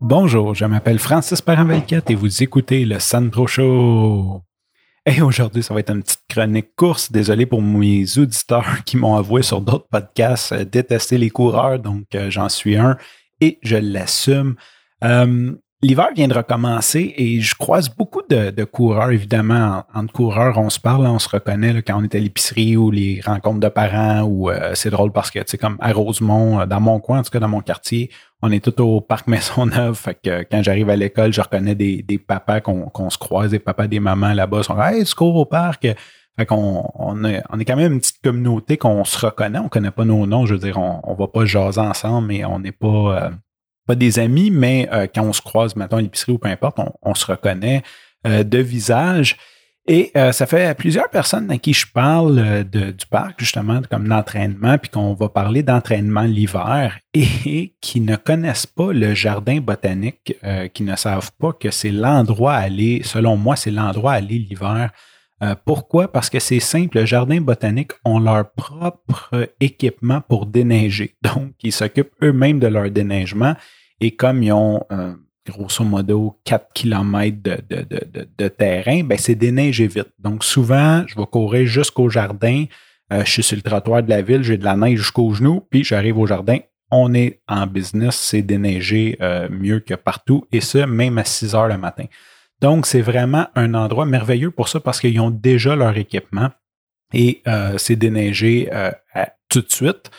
Bonjour, je m'appelle Francis Paravelcat et vous écoutez le Sandro Show. Et aujourd'hui, ça va être une petite chronique course. Désolé pour mes auditeurs qui m'ont avoué sur d'autres podcasts euh, détester les coureurs, donc euh, j'en suis un et je l'assume. Euh, L'hiver vient de recommencer et je croise beaucoup de, coureurs, évidemment. entre coureurs, on se parle, on se reconnaît quand on est à l'épicerie ou les rencontres de parents ou euh, c'est drôle parce que, tu sais, comme à Rosemont, euh, dans mon coin, en tout cas dans mon quartier, on est tout au parc Maisonneuve. Fait que quand j'arrive à l'école, je reconnais des, des papas qu'on se croise, des papas, des mamans là-bas. sont Hey, tu cours au parc? Fait qu'on on est, quand même une petite communauté qu'on se reconnaît. On connaît pas nos noms. Je veux dire, on, on va pas jaser ensemble, mais on n'est pas. Euh, pas des amis, mais euh, quand on se croise, maintenant à l'épicerie ou peu importe, on, se reconnaît euh, de visage. Et euh, ça fait plusieurs personnes à qui je parle du parc, justement, comme d'entraînement, puis qu'on va parler d'entraînement l'hiver et qui ne connaissent pas le jardin botanique, qui ne savent pas que c'est l'endroit à aller, selon moi, c'est l'endroit à aller l'hiver. pourquoi? Parce que c'est simple, le jardin botanique ont leur propre équipement pour déneiger. Donc, ils s'occupent eux-mêmes de leur déneigement et comme ils ont euh, grosso modo 4 km de, terrain, ben c'est déneigé vite. Donc souvent, je vais courir jusqu'au jardin. Euh, je suis sur le trottoir de la ville, j'ai de la neige jusqu'aux genoux, puis j'arrive au jardin. On est en business, c'est déneigé euh, mieux que partout, et ce, même à 6 heures le matin. Donc, c'est vraiment un endroit merveilleux pour ça parce qu'ils ont déjà leur équipement et c'est déneigé tout de suite.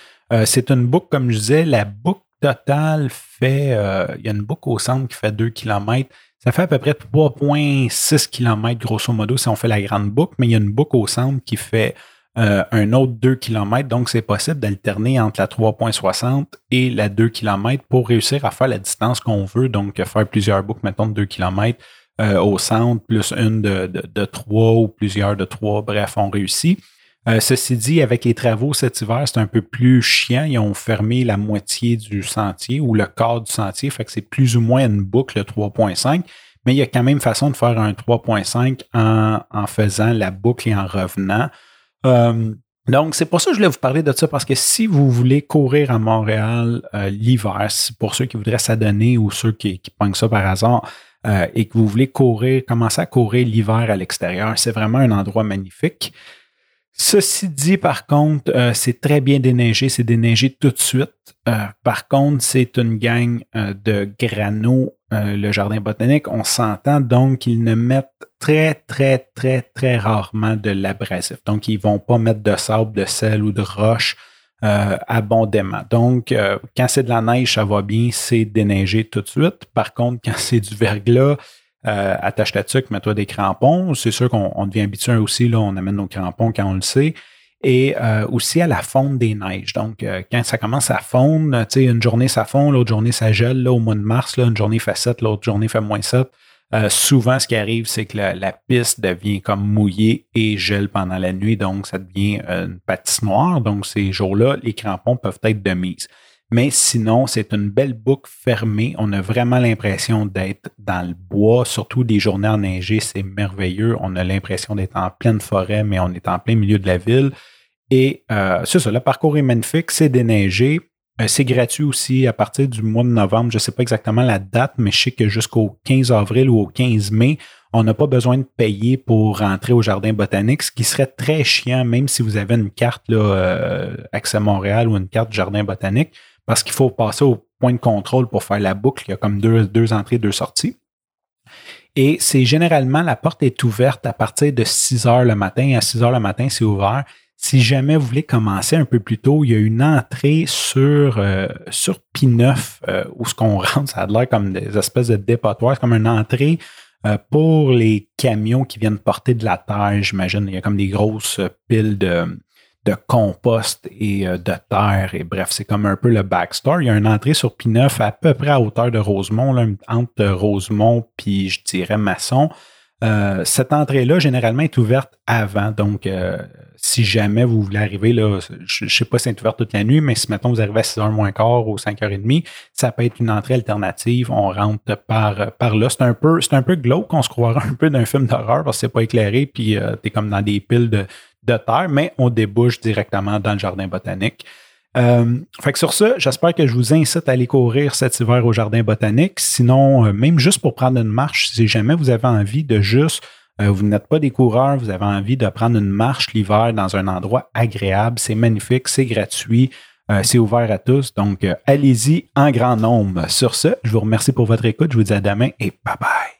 c'est une boucle, comme je disais, la boucle total fait, euh, il y a une boucle au centre qui fait 2 km. Ça fait à peu près 3,6 km grosso modo si on fait la grande boucle, mais il y a une boucle au centre qui fait euh, un autre 2 km. Donc, c'est possible d'alterner entre la 3,60 et la 2 km pour réussir à faire la distance qu'on veut. Donc, faire plusieurs boucles, mettons, de 2 km euh, au centre, plus une de, de, de 3 ou plusieurs de 3. Bref, on réussit. Euh, ceci dit, avec les travaux cet hiver, c'est un peu plus chiant. Ils ont fermé la moitié du sentier ou le quart du sentier, fait que c'est plus ou moins une boucle 3.5. Mais il y a quand même façon de faire un 3.5 en, faisant la boucle et en revenant. Euh, donc, c'est pour ça que je voulais vous parler de ça, parce que si vous voulez courir à Montréal euh, l'hiver, pour ceux qui voudraient s'adonner ou ceux qui, qui ça par hasard, et que vous voulez courir, commencer à courir l'hiver à l'extérieur, c'est vraiment un endroit magnifique. Ceci dit, par contre, euh, c'est très bien déneigé, c'est déneigé tout de suite. Euh, par contre, c'est une gang euh, de grano, le jardin botanique. On s'entend donc qu'ils ne mettent très, très, très, très rarement de l'abrasif. Donc, ils vont pas mettre de sable, de sel ou de roche abondamment. Donc, quand c'est de la neige, ça va bien, c'est déneigé tout de suite. Par contre, quand c'est du verglas, euh, attache ta tuque, mets-toi des crampons. C'est sûr qu'on devient habitué aussi, là, on amène nos crampons quand on le sait. Et euh, aussi à la fonte des neiges. Donc, euh, quand ça commence à fondre, tu sais, une journée ça fond, l'autre journée ça gèle, là, au mois de mars, là, une journée fait 7, l'autre journée fait moins 7. souvent, ce qui arrive, c'est que la, piste devient comme mouillée et gèle pendant la nuit, donc ça devient une noire. Donc, ces jours-là, les crampons peuvent être de mise. Mais sinon, c'est une belle boucle fermée. On a vraiment l'impression d'être dans le bois, surtout des journées enneigées, c'est merveilleux. On a l'impression d'être en pleine forêt, mais on est en plein milieu de la ville. Et euh, c'est ça, le parcours est magnifique, c'est déneigé. Euh, c'est gratuit aussi à partir du mois de novembre. Je ne sais pas exactement la date, mais je sais que jusqu'au 15 avril ou au 15 mai, on n'a pas besoin de payer pour rentrer au jardin botanique, ce qui serait très chiant, même si vous avez une carte là, euh, Accès Montréal ou une carte Jardin botanique parce qu'il faut passer au point de contrôle pour faire la boucle. Il y a comme deux, deux entrées, deux sorties. Et c'est généralement, la porte est ouverte à partir de 6 heures le matin. À 6 heures le matin, c'est ouvert. Si jamais vous voulez commencer un peu plus tôt, il y a une entrée sur, euh, sur P9 euh, où ce qu'on rentre, ça a l'air comme des espèces de dépotoirs, comme une entrée euh, pour les camions qui viennent porter de la terre, j'imagine. Il y a comme des grosses piles de, de compost et euh, de terre. Et bref, c'est comme un peu le backstore. Il y a une entrée sur P9 à peu près à hauteur de Rosemont, là, entre Rosemont puis je dirais Masson. Euh, cette entrée-là, généralement, est ouverte avant. Donc, euh, si jamais vous voulez arriver, là, je ne sais pas si c'est ouvert toute la nuit, mais si mettons vous arrivez à 6h moins quart ou 5h30, ça peut être une entrée alternative. On rentre par, par là. C'est un peu, c'est un peu glauque. On se croirait un peu d'un film d'horreur parce que c'est pas éclairé, puis tu es comme dans des piles de, de terre, mais on débouche directement dans le jardin botanique. Fait que sur ça, j'espère que je vous incite à aller courir cet hiver au Jardin botanique. Sinon, même juste pour prendre une marche, si jamais vous avez envie de juste vous n'êtes pas des coureurs, vous avez envie de prendre une marche l'hiver dans un endroit agréable, c'est magnifique, c'est gratuit, c'est ouvert à tous. Donc, allez-y en grand nombre. Sur ce, je vous remercie pour votre écoute. Je vous dis à demain et bye bye.